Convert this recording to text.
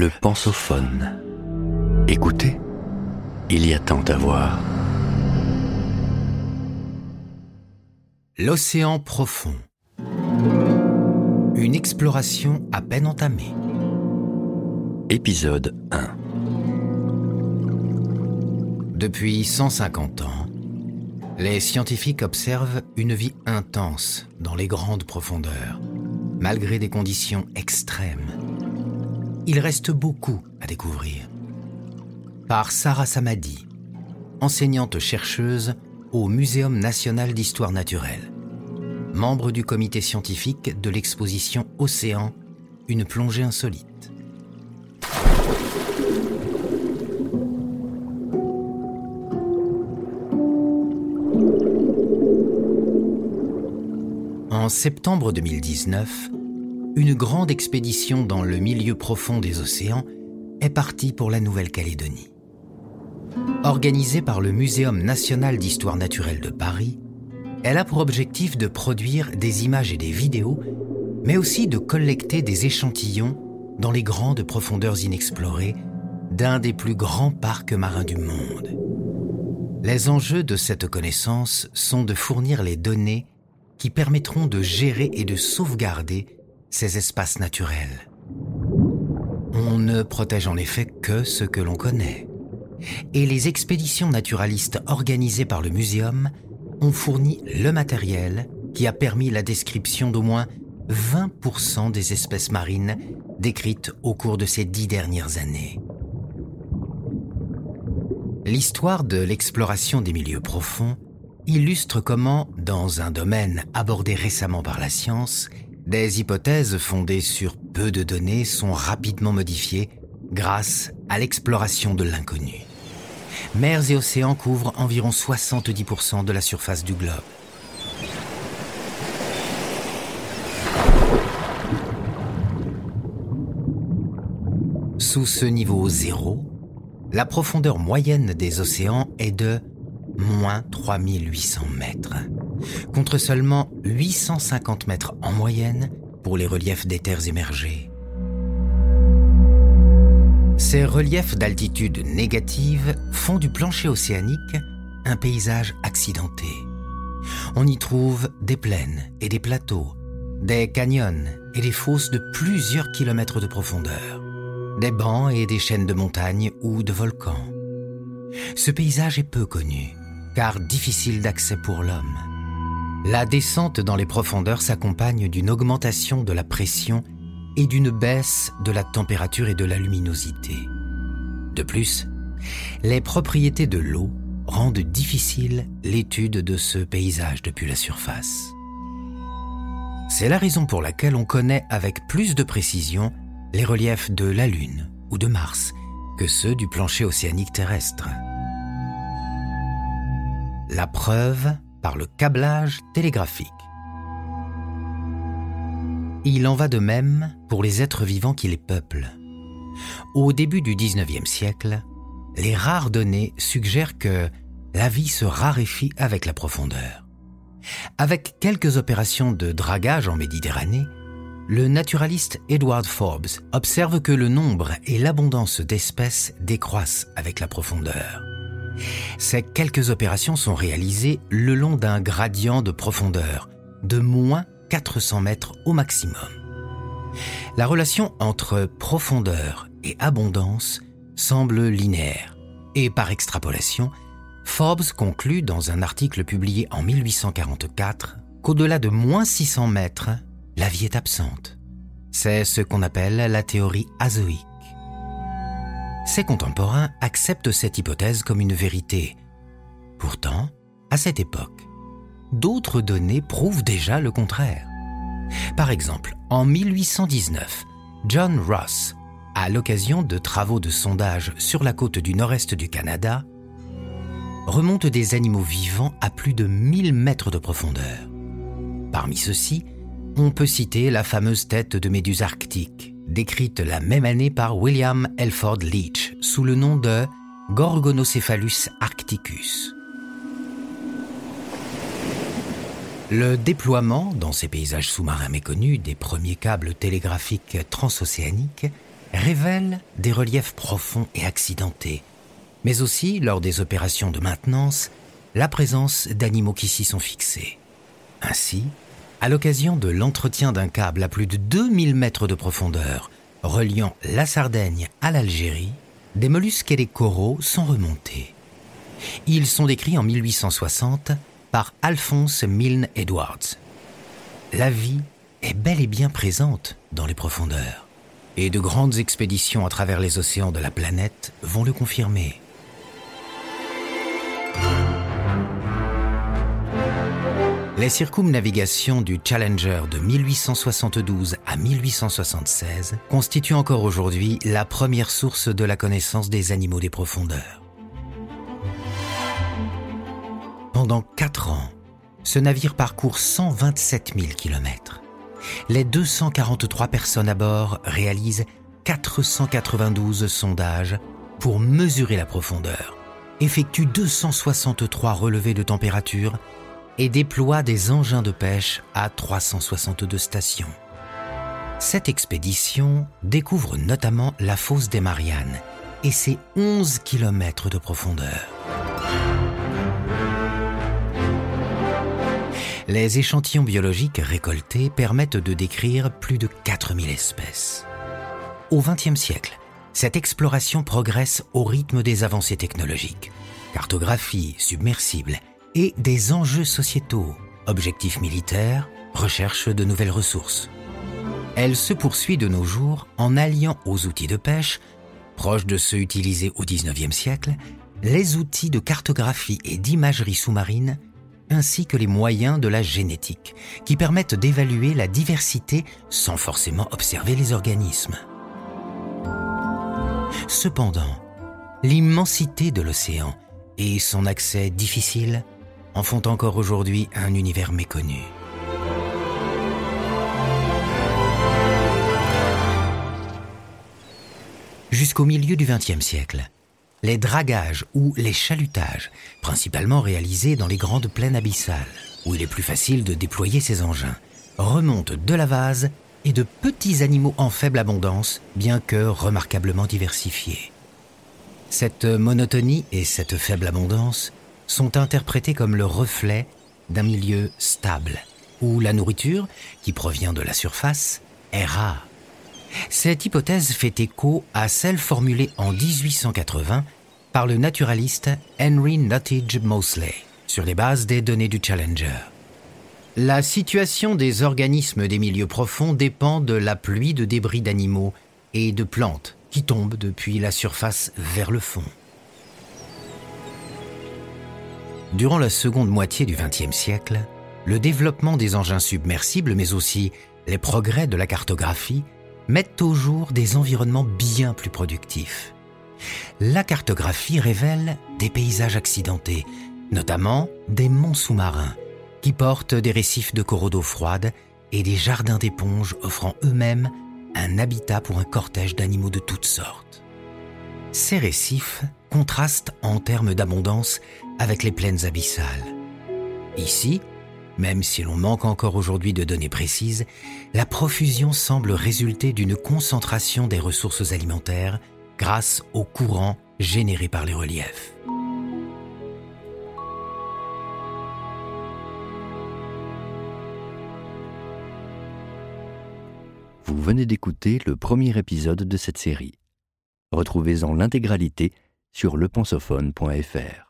Le pensophone. Écoutez, il y a tant à voir. L'océan profond. Une exploration à peine entamée. Épisode 1. Depuis 150 ans, les scientifiques observent une vie intense dans les grandes profondeurs, malgré des conditions extrêmes. Il reste beaucoup à découvrir. Par Sarah Samadi, enseignante chercheuse au Muséum national d'histoire naturelle, membre du comité scientifique de l'exposition Océan, une plongée insolite. En septembre 2019, une grande expédition dans le milieu profond des océans est partie pour la Nouvelle-Calédonie. Organisée par le Muséum national d'histoire naturelle de Paris, elle a pour objectif de produire des images et des vidéos, mais aussi de collecter des échantillons dans les grandes profondeurs inexplorées d'un des plus grands parcs marins du monde. Les enjeux de cette connaissance sont de fournir les données qui permettront de gérer et de sauvegarder ces espaces naturels. On ne protège en effet que ce que l'on connaît. Et les expéditions naturalistes organisées par le muséum ont fourni le matériel qui a permis la description d'au moins 20% des espèces marines décrites au cours de ces dix dernières années. L'histoire de l'exploration des milieux profonds illustre comment, dans un domaine abordé récemment par la science, des hypothèses fondées sur peu de données sont rapidement modifiées grâce à l'exploration de l'inconnu. Mers et océans couvrent environ 70% de la surface du globe. Sous ce niveau zéro, la profondeur moyenne des océans est de moins 3800 mètres, contre seulement 850 mètres en moyenne pour les reliefs des terres émergées. Ces reliefs d'altitude négative font du plancher océanique un paysage accidenté. On y trouve des plaines et des plateaux, des canyons et des fosses de plusieurs kilomètres de profondeur, des bancs et des chaînes de montagnes ou de volcans. Ce paysage est peu connu, car difficile d'accès pour l'homme. La descente dans les profondeurs s'accompagne d'une augmentation de la pression et d'une baisse de la température et de la luminosité. De plus, les propriétés de l'eau rendent difficile l'étude de ce paysage depuis la surface. C'est la raison pour laquelle on connaît avec plus de précision les reliefs de la Lune ou de Mars que ceux du plancher océanique terrestre. La preuve par le câblage télégraphique. Il en va de même pour les êtres vivants qui les peuplent. Au début du 19e siècle, les rares données suggèrent que la vie se raréfie avec la profondeur. Avec quelques opérations de dragage en Méditerranée, le naturaliste Edward Forbes observe que le nombre et l'abondance d'espèces décroissent avec la profondeur. Ces quelques opérations sont réalisées le long d'un gradient de profondeur de moins 400 mètres au maximum. La relation entre profondeur et abondance semble linéaire et par extrapolation, Forbes conclut dans un article publié en 1844 qu'au-delà de moins 600 mètres, la vie est absente. C'est ce qu'on appelle la théorie azoïque. Ses contemporains acceptent cette hypothèse comme une vérité. Pourtant, à cette époque, d'autres données prouvent déjà le contraire. Par exemple, en 1819, John Ross, à l'occasion de travaux de sondage sur la côte du nord-est du Canada, remonte des animaux vivants à plus de 1000 mètres de profondeur. Parmi ceux-ci, on peut citer la fameuse tête de méduse arctique, décrite la même année par William Elford Leach sous le nom de Gorgonocephalus arcticus. Le déploiement dans ces paysages sous-marins méconnus des premiers câbles télégraphiques transocéaniques révèlent des reliefs profonds et accidentés, mais aussi, lors des opérations de maintenance, la présence d'animaux qui s'y sont fixés. Ainsi, à l'occasion de l'entretien d'un câble à plus de 2000 mètres de profondeur reliant la Sardaigne à l'Algérie, des mollusques et des coraux sont remontés. Ils sont décrits en 1860 par Alphonse Milne Edwards. La vie est bel et bien présente dans les profondeurs, et de grandes expéditions à travers les océans de la planète vont le confirmer. Les circumnavigations du Challenger de 1872 à 1876 constituent encore aujourd'hui la première source de la connaissance des animaux des profondeurs. Pendant quatre ans, ce navire parcourt 127 000 km. Les 243 personnes à bord réalisent 492 sondages pour mesurer la profondeur, effectuent 263 relevés de température et déploie des engins de pêche à 362 stations. Cette expédition découvre notamment la fosse des Mariannes et ses 11 km de profondeur. Les échantillons biologiques récoltés permettent de décrire plus de 4000 espèces. Au XXe siècle, cette exploration progresse au rythme des avancées technologiques. Cartographie submersible, et des enjeux sociétaux, objectifs militaires, recherche de nouvelles ressources. Elle se poursuit de nos jours en alliant aux outils de pêche, proches de ceux utilisés au XIXe siècle, les outils de cartographie et d'imagerie sous-marine, ainsi que les moyens de la génétique, qui permettent d'évaluer la diversité sans forcément observer les organismes. Cependant, l'immensité de l'océan et son accès difficile en font encore aujourd'hui un univers méconnu. Jusqu'au milieu du XXe siècle, les dragages ou les chalutages, principalement réalisés dans les grandes plaines abyssales, où il est plus facile de déployer ces engins, remontent de la vase et de petits animaux en faible abondance, bien que remarquablement diversifiés. Cette monotonie et cette faible abondance sont interprétés comme le reflet d'un milieu stable, où la nourriture, qui provient de la surface, est rare. Cette hypothèse fait écho à celle formulée en 1880 par le naturaliste Henry Nuttage Mosley sur les bases des données du Challenger. La situation des organismes des milieux profonds dépend de la pluie de débris d'animaux et de plantes qui tombent depuis la surface vers le fond. Durant la seconde moitié du XXe siècle, le développement des engins submersibles, mais aussi les progrès de la cartographie, mettent au jour des environnements bien plus productifs. La cartographie révèle des paysages accidentés, notamment des monts sous-marins, qui portent des récifs de coraux d'eau froide et des jardins d'éponges offrant eux-mêmes un habitat pour un cortège d'animaux de toutes sortes. Ces récifs contrastent en termes d'abondance avec les plaines abyssales. Ici, même si l'on manque encore aujourd'hui de données précises, la profusion semble résulter d'une concentration des ressources alimentaires grâce aux courants générés par les reliefs. Vous venez d'écouter le premier épisode de cette série. Retrouvez-en l'intégralité sur lepensophone.fr.